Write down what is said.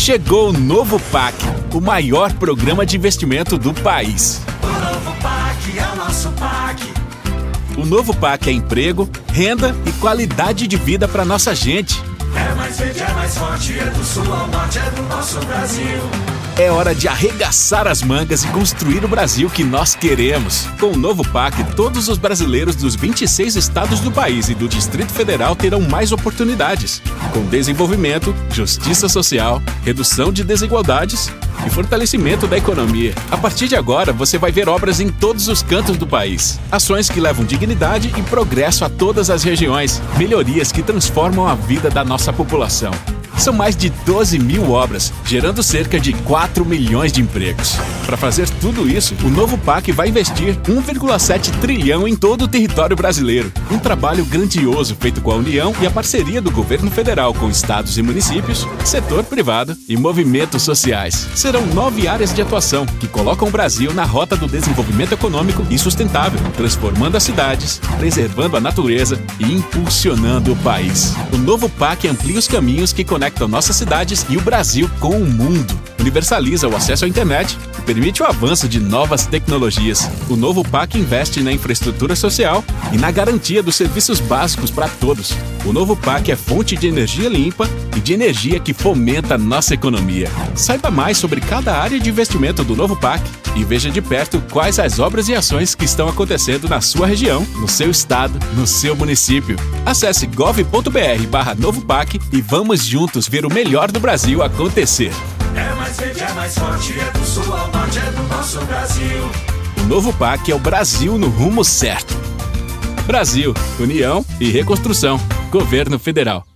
Chegou o novo PAC, o maior programa de investimento do país. O novo PAC é o nosso PAC. O novo PAC é emprego, renda e qualidade de vida para nossa gente. É mais verde, é mais forte, é do sul ao norte, é do nosso Brasil. É hora de arregaçar as mangas e construir o Brasil que nós queremos. Com o novo PAC, todos os brasileiros dos 26 estados do país e do Distrito Federal terão mais oportunidades. Com desenvolvimento, justiça social, redução de desigualdades e fortalecimento da economia. A partir de agora, você vai ver obras em todos os cantos do país. Ações que levam dignidade e progresso a todas as regiões. Melhorias que transformam a vida da nossa população. São mais de 12 mil obras, gerando cerca de 4 milhões de empregos. Para fazer tudo isso, o novo PAC vai investir 1,7 trilhão em todo o território brasileiro. Um trabalho grandioso feito com a União e a parceria do governo federal com estados e municípios, setor privado e movimentos sociais. Serão nove áreas de atuação que colocam o Brasil na rota do desenvolvimento econômico e sustentável, transformando as cidades, preservando a natureza e impulsionando o país. O novo PAC amplia os caminhos que conectam nossas cidades e o Brasil com o mundo. Universaliza o acesso à internet e permite o avanço de novas tecnologias. O novo PAC investe na infraestrutura social e na garantia dos serviços básicos para todos. O novo PAC é fonte de energia limpa e de energia que fomenta nossa economia. Saiba mais sobre cada área de investimento do novo PAC e veja de perto quais as obras e ações que estão acontecendo na sua região, no seu estado, no seu município. Acesse gov.br barra novo PAC e vamos juntos ver o melhor do Brasil acontecer. É mais verde, é mais forte, é do sul ao norte, é do nosso Brasil. O novo PAC é o Brasil no rumo certo. Brasil, União e Reconstrução. Governo Federal.